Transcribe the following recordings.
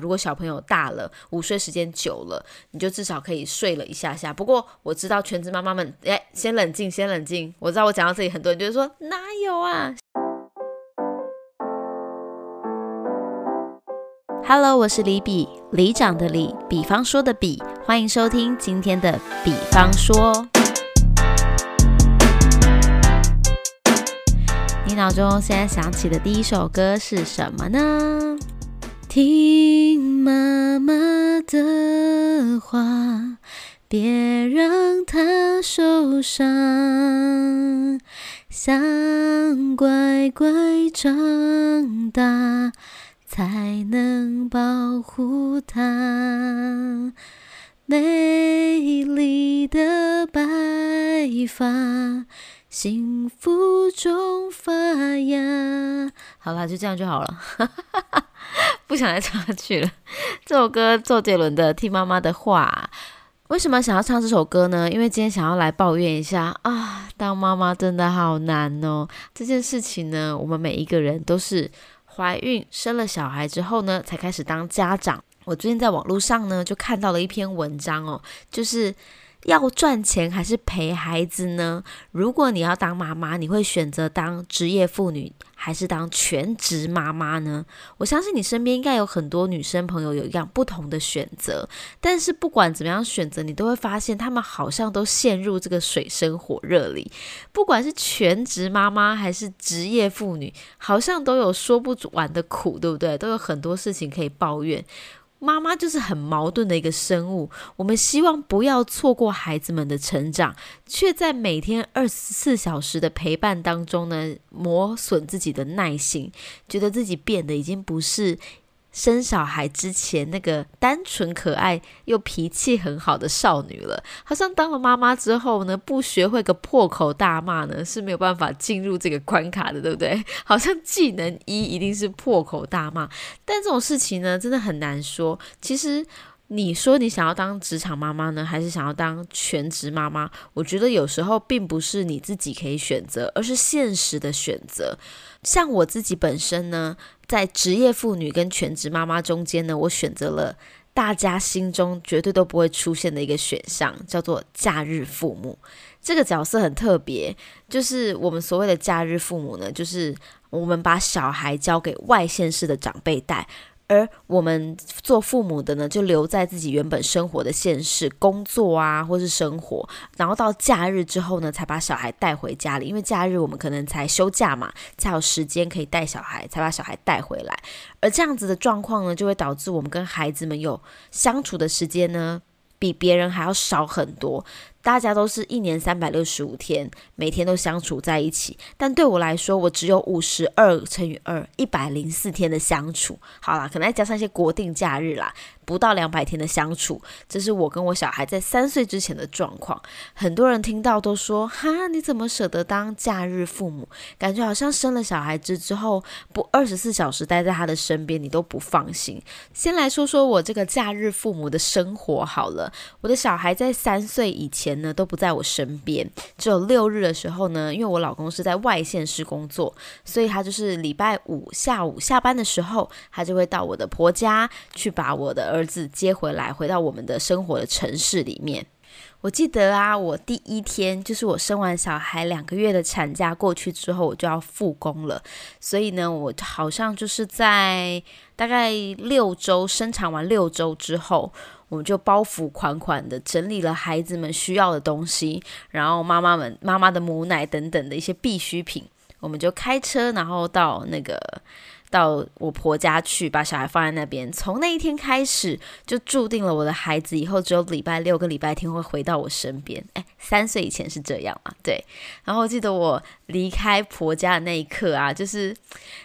如果小朋友大了，午睡时间久了，你就至少可以睡了一下下。不过我知道全职妈妈们，哎，先冷静，先冷静。我知道我讲到这里，很多人就是说哪有啊？Hello，我是李比，李长的李，比方说的比，欢迎收听今天的比方说。你脑中现在想起的第一首歌是什么呢？听妈妈的话，别让她受伤，想乖乖长大，才能保护她。美丽的白发，幸福中发芽。好啦，就这样就好了。不想再唱下去了。这首歌周杰伦的《听妈妈的话》，为什么想要唱这首歌呢？因为今天想要来抱怨一下啊，当妈妈真的好难哦。这件事情呢，我们每一个人都是怀孕生了小孩之后呢，才开始当家长。我最近在网络上呢，就看到了一篇文章哦，就是要赚钱还是陪孩子呢？如果你要当妈妈，你会选择当职业妇女？还是当全职妈妈呢？我相信你身边应该有很多女生朋友有一样不同的选择。但是不管怎么样选择，你都会发现她们好像都陷入这个水深火热里。不管是全职妈妈还是职业妇女，好像都有说不完的苦，对不对？都有很多事情可以抱怨。妈妈就是很矛盾的一个生物，我们希望不要错过孩子们的成长，却在每天二十四小时的陪伴当中呢，磨损自己的耐心，觉得自己变得已经不是。生小孩之前那个单纯可爱又脾气很好的少女了，好像当了妈妈之后呢，不学会个破口大骂呢是没有办法进入这个关卡的，对不对？好像技能一一定是破口大骂，但这种事情呢，真的很难说。其实。你说你想要当职场妈妈呢，还是想要当全职妈妈？我觉得有时候并不是你自己可以选择，而是现实的选择。像我自己本身呢，在职业妇女跟全职妈妈中间呢，我选择了大家心中绝对都不会出现的一个选项，叫做假日父母。这个角色很特别，就是我们所谓的假日父母呢，就是我们把小孩交给外县市的长辈带。而我们做父母的呢，就留在自己原本生活的现实工作啊，或是生活，然后到假日之后呢，才把小孩带回家里。因为假日我们可能才休假嘛，才有时间可以带小孩，才把小孩带回来。而这样子的状况呢，就会导致我们跟孩子们有相处的时间呢，比别人还要少很多。大家都是一年三百六十五天，每天都相处在一起。但对我来说，我只有五十二乘以二，一百零四天的相处。好啦，可能再加上一些国定假日啦。不到两百天的相处，这是我跟我小孩在三岁之前的状况。很多人听到都说：“哈，你怎么舍得当假日父母？感觉好像生了小孩子之后，不二十四小时待在他的身边，你都不放心。”先来说说我这个假日父母的生活好了。我的小孩在三岁以前呢，都不在我身边，只有六日的时候呢，因为我老公是在外县市工作，所以他就是礼拜五下午下班的时候，他就会到我的婆家去把我的儿。儿子接回来，回到我们的生活的城市里面。我记得啊，我第一天就是我生完小孩两个月的产假过去之后，我就要复工了。所以呢，我好像就是在大概六周生产完六周之后，我们就包袱款款的整理了孩子们需要的东西，然后妈妈们妈妈的母奶等等的一些必需品，我们就开车，然后到那个。到我婆家去，把小孩放在那边。从那一天开始，就注定了我的孩子以后只有礼拜六跟礼拜天会回到我身边。哎，三岁以前是这样嘛？对。然后记得我离开婆家的那一刻啊，就是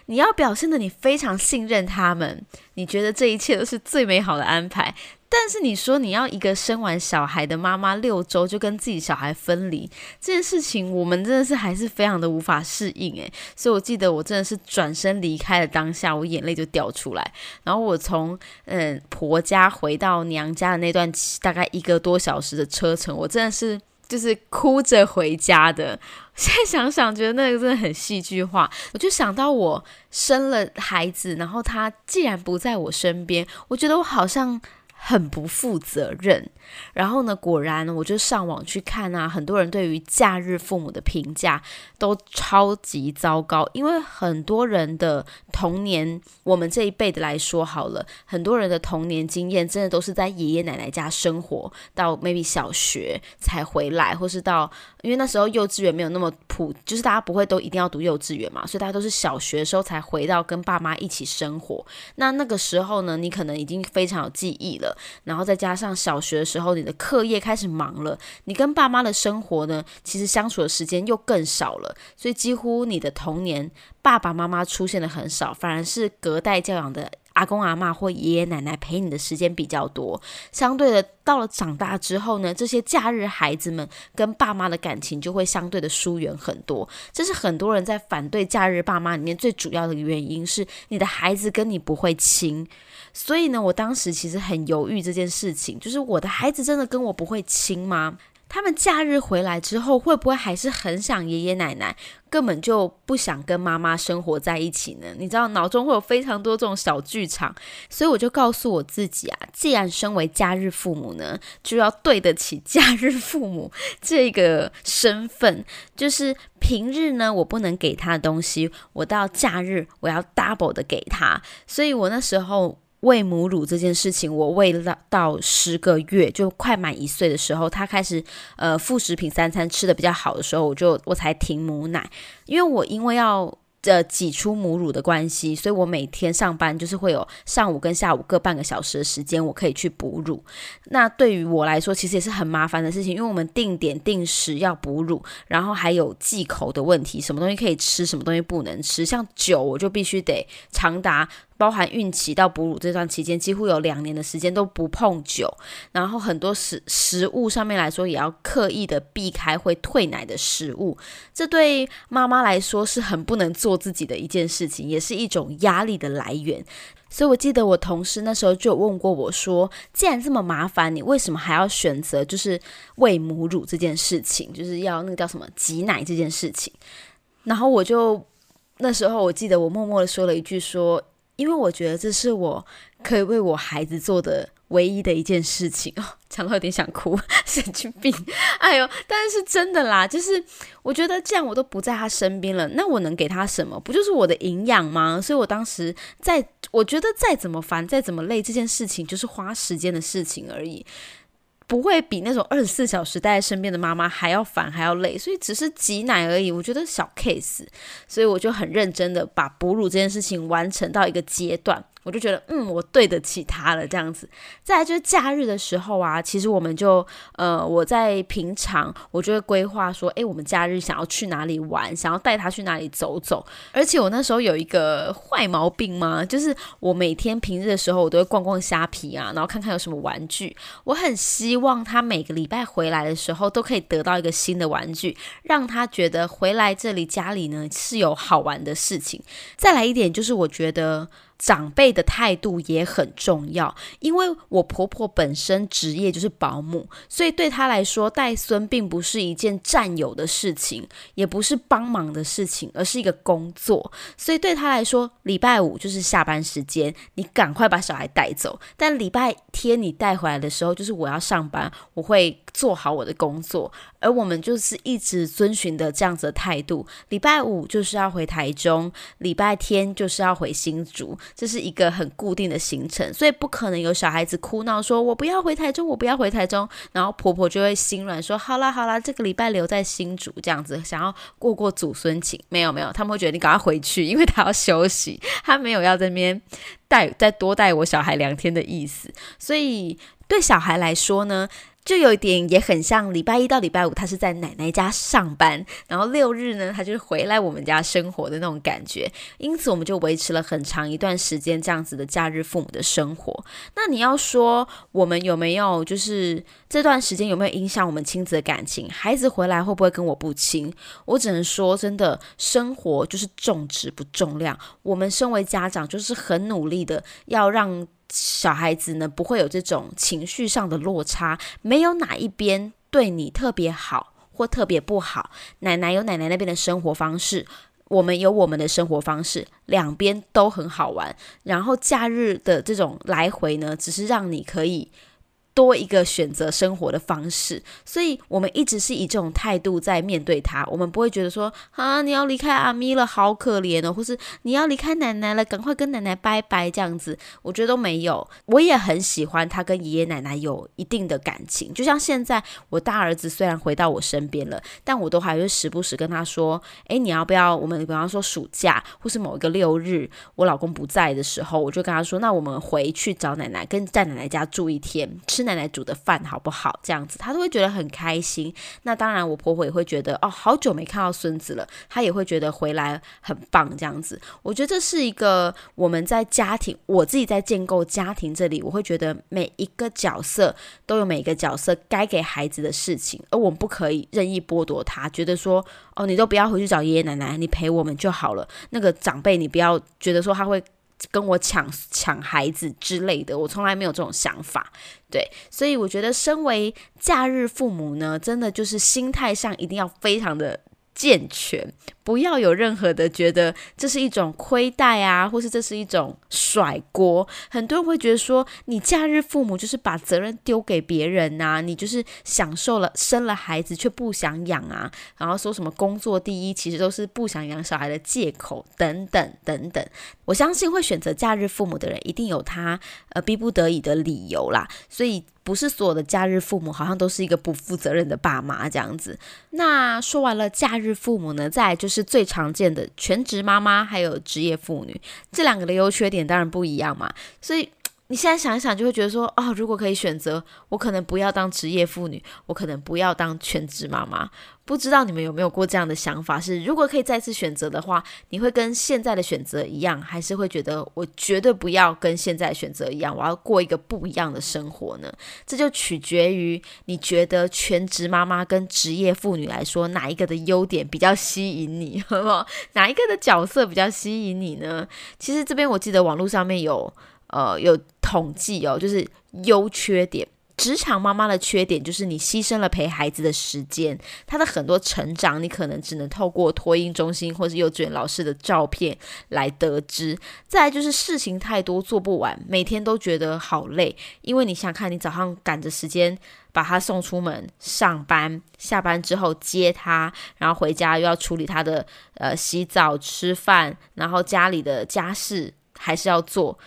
你要表现的你非常信任他们，你觉得这一切都是最美好的安排。但是你说你要一个生完小孩的妈妈六周就跟自己小孩分离这件事情，我们真的是还是非常的无法适应诶。所以我记得我真的是转身离开了当下，我眼泪就掉出来。然后我从嗯婆家回到娘家的那段大概一个多小时的车程，我真的是就是哭着回家的。现在想想，觉得那个真的很戏剧化。我就想到我生了孩子，然后他既然不在我身边，我觉得我好像。很不负责任，然后呢？果然，我就上网去看啊，很多人对于假日父母的评价都超级糟糕，因为很多人的童年，我们这一辈的来说好了，很多人的童年经验真的都是在爷爷奶奶家生活，到 maybe 小学才回来，或是到，因为那时候幼稚园没有那么普，就是大家不会都一定要读幼稚园嘛，所以大家都是小学的时候才回到跟爸妈一起生活。那那个时候呢，你可能已经非常有记忆了。然后再加上小学的时候，你的课业开始忙了，你跟爸妈的生活呢，其实相处的时间又更少了，所以几乎你的童年爸爸妈妈出现的很少，反而是隔代教养的。阿公阿妈或爷爷奶奶陪你的时间比较多，相对的，到了长大之后呢，这些假日孩子们跟爸妈的感情就会相对的疏远很多。这是很多人在反对假日爸妈里面最主要的原因，是你的孩子跟你不会亲。所以呢，我当时其实很犹豫这件事情，就是我的孩子真的跟我不会亲吗？他们假日回来之后，会不会还是很想爷爷奶奶，根本就不想跟妈妈生活在一起呢？你知道，脑中会有非常多这种小剧场，所以我就告诉我自己啊，既然身为假日父母呢，就要对得起假日父母这个身份，就是平日呢，我不能给他的东西，我到假日我要 double 的给他，所以我那时候。喂母乳这件事情，我喂了到十个月，就快满一岁的时候，他开始呃副食品三餐吃的比较好的时候，我就我才停母奶，因为我因为要。呃，挤出母乳的关系，所以我每天上班就是会有上午跟下午各半个小时的时间，我可以去哺乳。那对于我来说，其实也是很麻烦的事情，因为我们定点定时要哺乳，然后还有忌口的问题，什么东西可以吃，什么东西不能吃。像酒，我就必须得长达包含孕期到哺乳这段期间，几乎有两年的时间都不碰酒。然后很多食食物上面来说，也要刻意的避开会退奶的食物。这对妈妈来说是很不能做。自己的一件事情，也是一种压力的来源。所以我记得我同事那时候就问过我说：“既然这么麻烦，你为什么还要选择就是喂母乳这件事情，就是要那个叫什么挤奶这件事情？”然后我就那时候我记得我默默的说了一句：“说因为我觉得这是我可以为我孩子做的。”唯一的一件事情哦，讲到有点想哭，神经病！哎呦，但是真的啦，就是我觉得这样我都不在他身边了，那我能给他什么？不就是我的营养吗？所以我当时在，我觉得再怎么烦，再怎么累，这件事情就是花时间的事情而已，不会比那种二十四小时待在身边的妈妈还要烦还要累，所以只是挤奶而已，我觉得小 case，所以我就很认真的把哺乳这件事情完成到一个阶段。我就觉得，嗯，我对得起他了，这样子。再来就是假日的时候啊，其实我们就，呃，我在平常我就会规划说，诶，我们假日想要去哪里玩，想要带他去哪里走走。而且我那时候有一个坏毛病嘛，就是我每天平日的时候，我都会逛逛虾皮啊，然后看看有什么玩具。我很希望他每个礼拜回来的时候，都可以得到一个新的玩具，让他觉得回来这里家里呢是有好玩的事情。再来一点就是，我觉得。长辈的态度也很重要，因为我婆婆本身职业就是保姆，所以对她来说带孙并不是一件占有的事情，也不是帮忙的事情，而是一个工作。所以对她来说，礼拜五就是下班时间，你赶快把小孩带走。但礼拜天你带回来的时候，就是我要上班，我会做好我的工作。而我们就是一直遵循的这样子的态度，礼拜五就是要回台中，礼拜天就是要回新竹。这是一个很固定的行程，所以不可能有小孩子哭闹说“我不要回台中，我不要回台中”，然后婆婆就会心软说“好啦好啦，这个礼拜留在新竹这样子，想要过过祖孙情”。没有没有，他们会觉得你赶快回去，因为他要休息，他没有要这边带再多带我小孩两天的意思。所以对小孩来说呢？就有一点也很像礼拜一到礼拜五，他是在奶奶家上班，然后六日呢，他就是回来我们家生活的那种感觉。因此，我们就维持了很长一段时间这样子的假日父母的生活。那你要说我们有没有就是这段时间有没有影响我们亲子的感情？孩子回来会不会跟我不亲？我只能说，真的生活就是重质不重量。我们身为家长，就是很努力的要让。小孩子呢不会有这种情绪上的落差，没有哪一边对你特别好或特别不好。奶奶有奶奶那边的生活方式，我们有我们的生活方式，两边都很好玩。然后假日的这种来回呢，只是让你可以。多一个选择生活的方式，所以我们一直是以这种态度在面对他。我们不会觉得说啊，你要离开阿咪了，好可怜哦，或是你要离开奶奶了，赶快跟奶奶拜拜这样子。我觉得都没有。我也很喜欢他跟爷爷奶奶有一定的感情。就像现在，我大儿子虽然回到我身边了，但我都还会时不时跟他说：“诶，你要不要？我们比方说暑假或是某一个六日，我老公不在的时候，我就跟他说：那我们回去找奶奶，跟在奶奶家住一天，吃。”奶奶煮的饭好不好？这样子，他都会觉得很开心。那当然，我婆婆也会觉得哦，好久没看到孙子了，她也会觉得回来很棒。这样子，我觉得这是一个我们在家庭，我自己在建构家庭这里，我会觉得每一个角色都有每一个角色该给孩子的事情，而我们不可以任意剥夺他。觉得说哦，你都不要回去找爷爷奶奶，你陪我们就好了。那个长辈，你不要觉得说他会。跟我抢抢孩子之类的，我从来没有这种想法，对，所以我觉得身为假日父母呢，真的就是心态上一定要非常的。健全，不要有任何的觉得这是一种亏待啊，或是这是一种甩锅。很多人会觉得说，你假日父母就是把责任丢给别人呐，你就是享受了生了孩子却不想养啊，然后说什么工作第一，其实都是不想养小孩的借口等等等等。我相信会选择假日父母的人，一定有他呃逼不得已的理由啦，所以。不是所有的假日父母好像都是一个不负责任的爸妈这样子。那说完了假日父母呢，再就是是最常见的全职妈妈，还有职业妇女，这两个的优缺点当然不一样嘛。所以你现在想一想，就会觉得说，哦，如果可以选择，我可能不要当职业妇女，我可能不要当全职妈妈。不知道你们有没有过这样的想法？是如果可以再次选择的话，你会跟现在的选择一样，还是会觉得我绝对不要跟现在选择一样，我要过一个不一样的生活呢？这就取决于你觉得全职妈妈跟职业妇女来说，哪一个的优点比较吸引你，好不好？哪一个的角色比较吸引你呢？其实这边我记得网络上面有呃有统计哦，就是优缺点。职场妈妈的缺点就是你牺牲了陪孩子的时间，他的很多成长你可能只能透过托婴中心或是幼稚园老师的照片来得知。再来就是事情太多做不完，每天都觉得好累，因为你想看你早上赶着时间把他送出门上班，下班之后接他，然后回家又要处理他的呃洗澡、吃饭，然后家里的家事还是要做，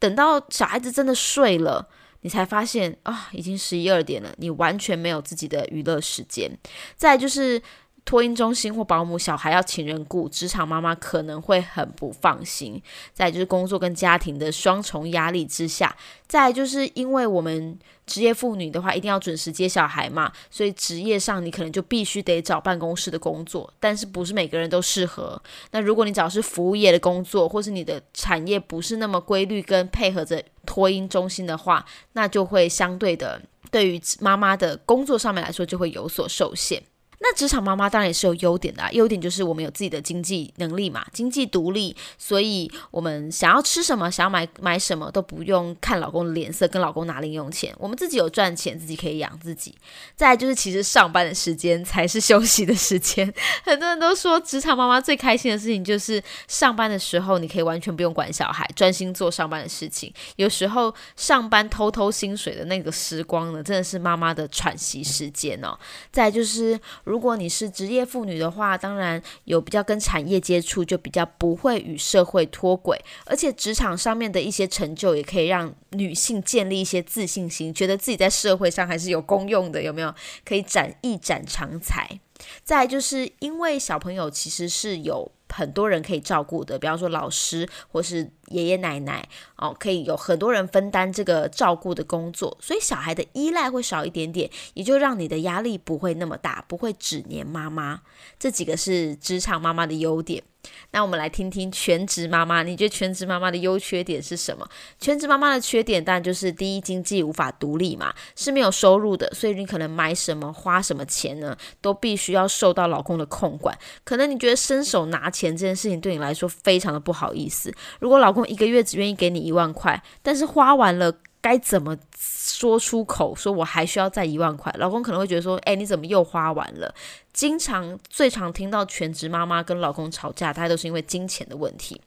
等到小孩子真的睡了。你才发现啊，已经十一二点了，你完全没有自己的娱乐时间。再就是托婴中心或保姆，小孩要请人雇，职场妈妈可能会很不放心。再就是工作跟家庭的双重压力之下，再就是因为我们。职业妇女的话，一定要准时接小孩嘛，所以职业上你可能就必须得找办公室的工作，但是不是每个人都适合。那如果你找是服务业的工作，或是你的产业不是那么规律跟配合着托婴中心的话，那就会相对的对于妈妈的工作上面来说就会有所受限。那职场妈妈当然也是有优点的，优点就是我们有自己的经济能力嘛，经济独立，所以我们想要吃什么，想要买买什么都不用看老公的脸色，跟老公拿零用钱，我们自己有赚钱，自己可以养自己。再就是，其实上班的时间才是休息的时间。很多人都说，职场妈妈最开心的事情就是上班的时候，你可以完全不用管小孩，专心做上班的事情。有时候上班偷偷薪水的那个时光呢，真的是妈妈的喘息时间哦。再就是。如果你是职业妇女的话，当然有比较跟产业接触，就比较不会与社会脱轨，而且职场上面的一些成就也可以让女性建立一些自信心，觉得自己在社会上还是有功用的，有没有？可以展一展长才。再就是因为小朋友其实是有。很多人可以照顾的，比方说老师或是爷爷奶奶哦，可以有很多人分担这个照顾的工作，所以小孩的依赖会少一点点，也就让你的压力不会那么大，不会只黏妈妈。这几个是职场妈妈的优点。那我们来听听全职妈妈，你觉得全职妈妈的优缺点是什么？全职妈妈的缺点当然就是第一，经济无法独立嘛，是没有收入的，所以你可能买什么、花什么钱呢，都必须要受到老公的控管。可能你觉得伸手拿钱这件事情对你来说非常的不好意思。如果老公一个月只愿意给你一万块，但是花完了该怎么？说出口，说我还需要再一万块，老公可能会觉得说，哎，你怎么又花完了？经常最常听到全职妈妈跟老公吵架，大概都是因为金钱的问题。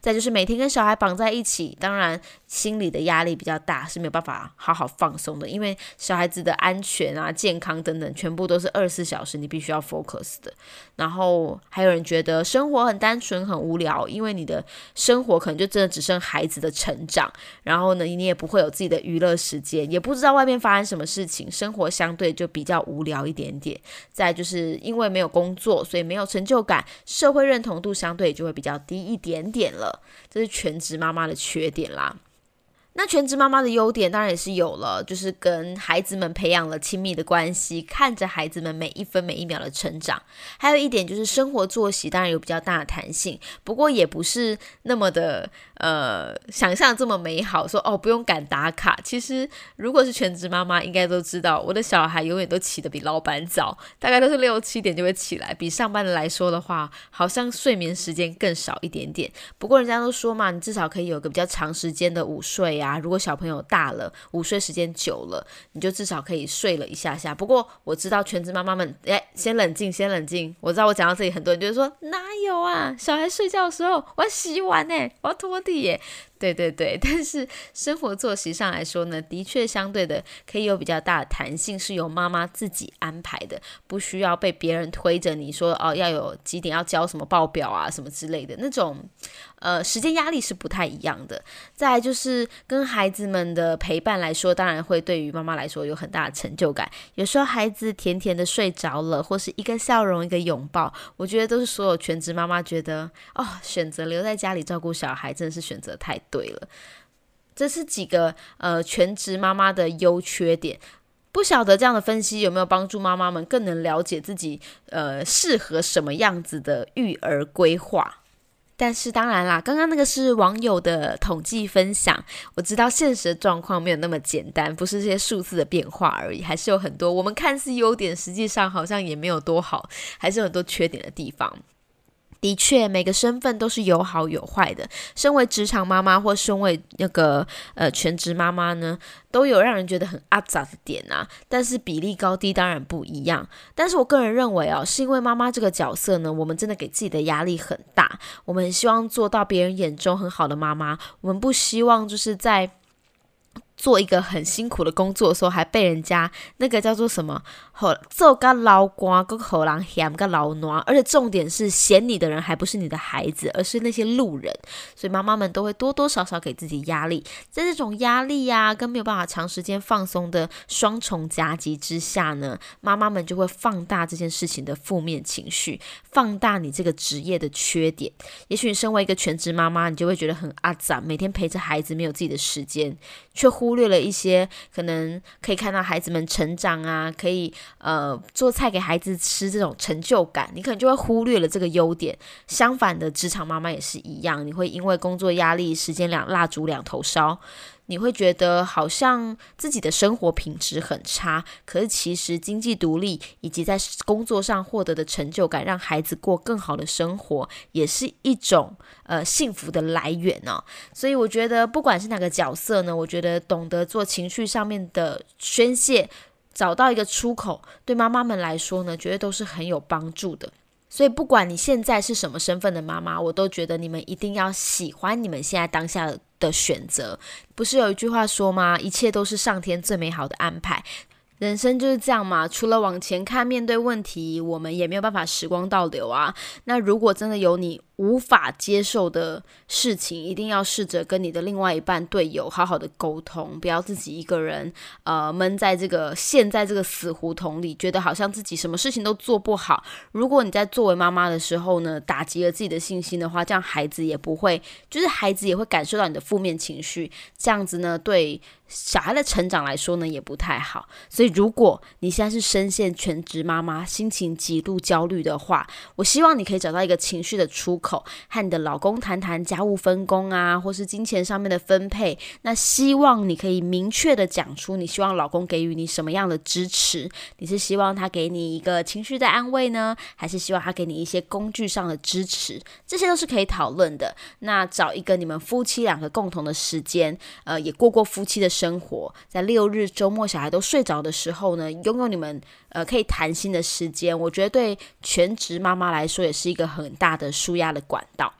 再就是每天跟小孩绑在一起，当然心理的压力比较大，是没有办法好好放松的。因为小孩子的安全啊、健康等等，全部都是二十四小时你必须要 focus 的。然后还有人觉得生活很单纯、很无聊，因为你的生活可能就真的只剩孩子的成长。然后呢，你也不会有的娱乐时间，也不知道外面发生什么事情，生活相对就比较无聊一点点。再就是因为没有工作，所以没有成就感，社会认同度相对就会比较低一点。点了，这是全职妈妈的缺点啦。那全职妈妈的优点当然也是有了，就是跟孩子们培养了亲密的关系，看着孩子们每一分每一秒的成长。还有一点就是生活作息当然有比较大的弹性，不过也不是那么的呃想象这么美好。说哦不用赶打卡，其实如果是全职妈妈，应该都知道我的小孩永远都起得比老板早，大概都是六七点就会起来。比上班的来说的话，好像睡眠时间更少一点点。不过人家都说嘛，你至少可以有个比较长时间的午睡。呀，如果小朋友大了，午睡时间久了，你就至少可以睡了一下下。不过我知道全职妈妈们，哎，先冷静，先冷静。我知道我讲到这里，很多人就说哪有啊？小孩睡觉的时候，我要洗碗呢，我要拖地 सकती है। 对对对，但是生活作息上来说呢，的确相对的可以有比较大的弹性，是由妈妈自己安排的，不需要被别人推着你说哦，要有几点要交什么报表啊，什么之类的那种，呃，时间压力是不太一样的。再就是跟孩子们的陪伴来说，当然会对于妈妈来说有很大的成就感。有时候孩子甜甜的睡着了，或是一个笑容、一个拥抱，我觉得都是所有全职妈妈觉得哦，选择留在家里照顾小孩，真的是选择太。对了，这是几个呃全职妈妈的优缺点，不晓得这样的分析有没有帮助妈妈们更能了解自己呃适合什么样子的育儿规划？但是当然啦，刚刚那个是网友的统计分享，我知道现实状况没有那么简单，不是这些数字的变化而已，还是有很多我们看似优点，实际上好像也没有多好，还是有很多缺点的地方。的确，每个身份都是有好有坏的。身为职场妈妈或身为那个呃全职妈妈呢，都有让人觉得很阿杂的点啊。但是比例高低当然不一样。但是我个人认为哦，是因为妈妈这个角色呢，我们真的给自己的压力很大。我们希望做到别人眼中很好的妈妈，我们不希望就是在。做一个很辛苦的工作的时候，还被人家那个叫做什么？好做个老瓜，个好狼嫌个老暖，而且重点是嫌你的人还不是你的孩子，而是那些路人。所以妈妈们都会多多少少给自己压力，在这种压力呀，跟没有办法长时间放松的双重夹击之下呢，妈妈们就会放大这件事情的负面情绪，放大你这个职业的缺点。也许你身为一个全职妈妈，你就会觉得很阿杂，每天陪着孩子，没有自己的时间，却忽。忽略了一些可能可以看到孩子们成长啊，可以呃做菜给孩子吃这种成就感，你可能就会忽略了这个优点。相反的，职场妈妈也是一样，你会因为工作压力、时间两蜡烛两头烧。你会觉得好像自己的生活品质很差，可是其实经济独立以及在工作上获得的成就感，让孩子过更好的生活，也是一种呃幸福的来源呢。所以我觉得，不管是哪个角色呢，我觉得懂得做情绪上面的宣泄，找到一个出口，对妈妈们来说呢，绝对都是很有帮助的。所以，不管你现在是什么身份的妈妈，我都觉得你们一定要喜欢你们现在当下的的选择。不是有一句话说吗？一切都是上天最美好的安排。人生就是这样嘛，除了往前看，面对问题，我们也没有办法时光倒流啊。那如果真的有你。无法接受的事情，一定要试着跟你的另外一半队友好好的沟通，不要自己一个人呃闷在这个陷在这个死胡同里，觉得好像自己什么事情都做不好。如果你在作为妈妈的时候呢，打击了自己的信心的话，这样孩子也不会，就是孩子也会感受到你的负面情绪，这样子呢，对小孩的成长来说呢，也不太好。所以，如果你现在是深陷全职妈妈，心情极度焦虑的话，我希望你可以找到一个情绪的出口。和你的老公谈谈家务分工啊，或是金钱上面的分配。那希望你可以明确的讲出，你希望老公给予你什么样的支持？你是希望他给你一个情绪的安慰呢，还是希望他给你一些工具上的支持？这些都是可以讨论的。那找一个你们夫妻两个共同的时间，呃，也过过夫妻的生活，在六日周末小孩都睡着的时候呢，拥有你们呃可以谈心的时间，我觉得对全职妈妈来说也是一个很大的舒压的管道。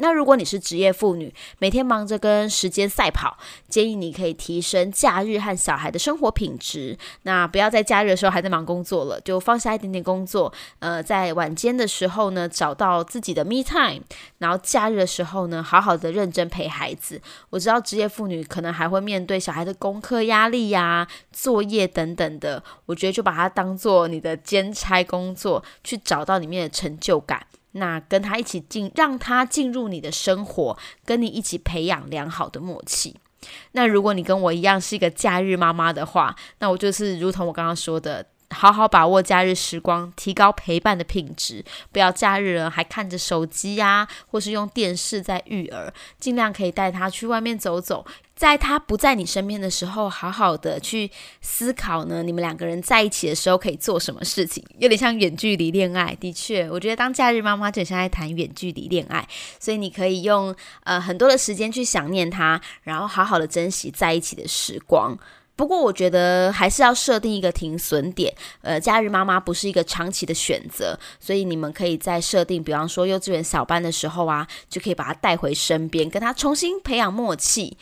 那如果你是职业妇女，每天忙着跟时间赛跑，建议你可以提升假日和小孩的生活品质。那不要在假日的时候还在忙工作了，就放下一点点工作。呃，在晚间的时候呢，找到自己的 me time，然后假日的时候呢，好好的认真陪孩子。我知道职业妇女可能还会面对小孩的功课压力呀、作业等等的，我觉得就把它当做你的兼差工作，去找到里面的成就感。那跟他一起进，让他进入你的生活，跟你一起培养良好的默契。那如果你跟我一样是一个假日妈妈的话，那我就是如同我刚刚说的，好好把握假日时光，提高陪伴的品质，不要假日了还看着手机呀，或是用电视在育儿，尽量可以带他去外面走走。在他不在你身边的时候，好好的去思考呢。你们两个人在一起的时候可以做什么事情？有点像远距离恋爱。的确，我觉得当假日妈妈就像在谈远距离恋爱。所以你可以用呃很多的时间去想念他，然后好好的珍惜在一起的时光。不过我觉得还是要设定一个停损点。呃，假日妈妈不是一个长期的选择，所以你们可以在设定，比方说幼稚园小班的时候啊，就可以把他带回身边，跟他重新培养默契。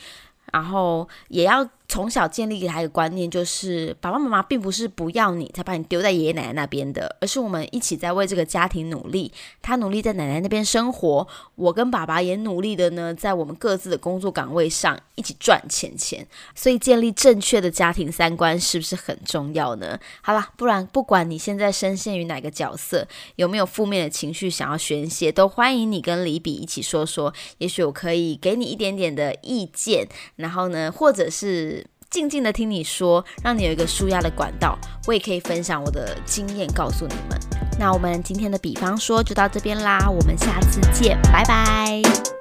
然后也要。从小建立给他一个观念，就是爸爸妈妈并不是不要你才把你丢在爷爷奶奶那边的，而是我们一起在为这个家庭努力。他努力在奶奶那边生活，我跟爸爸也努力的呢，在我们各自的工作岗位上一起赚钱钱。所以建立正确的家庭三观是不是很重要呢？好了，不然不管你现在深陷于哪个角色，有没有负面的情绪想要宣泄，都欢迎你跟李比一起说说，也许我可以给你一点点的意见，然后呢，或者是。静静的听你说，让你有一个舒压的管道。我也可以分享我的经验，告诉你们。那我们今天的比方说就到这边啦，我们下次见，拜拜。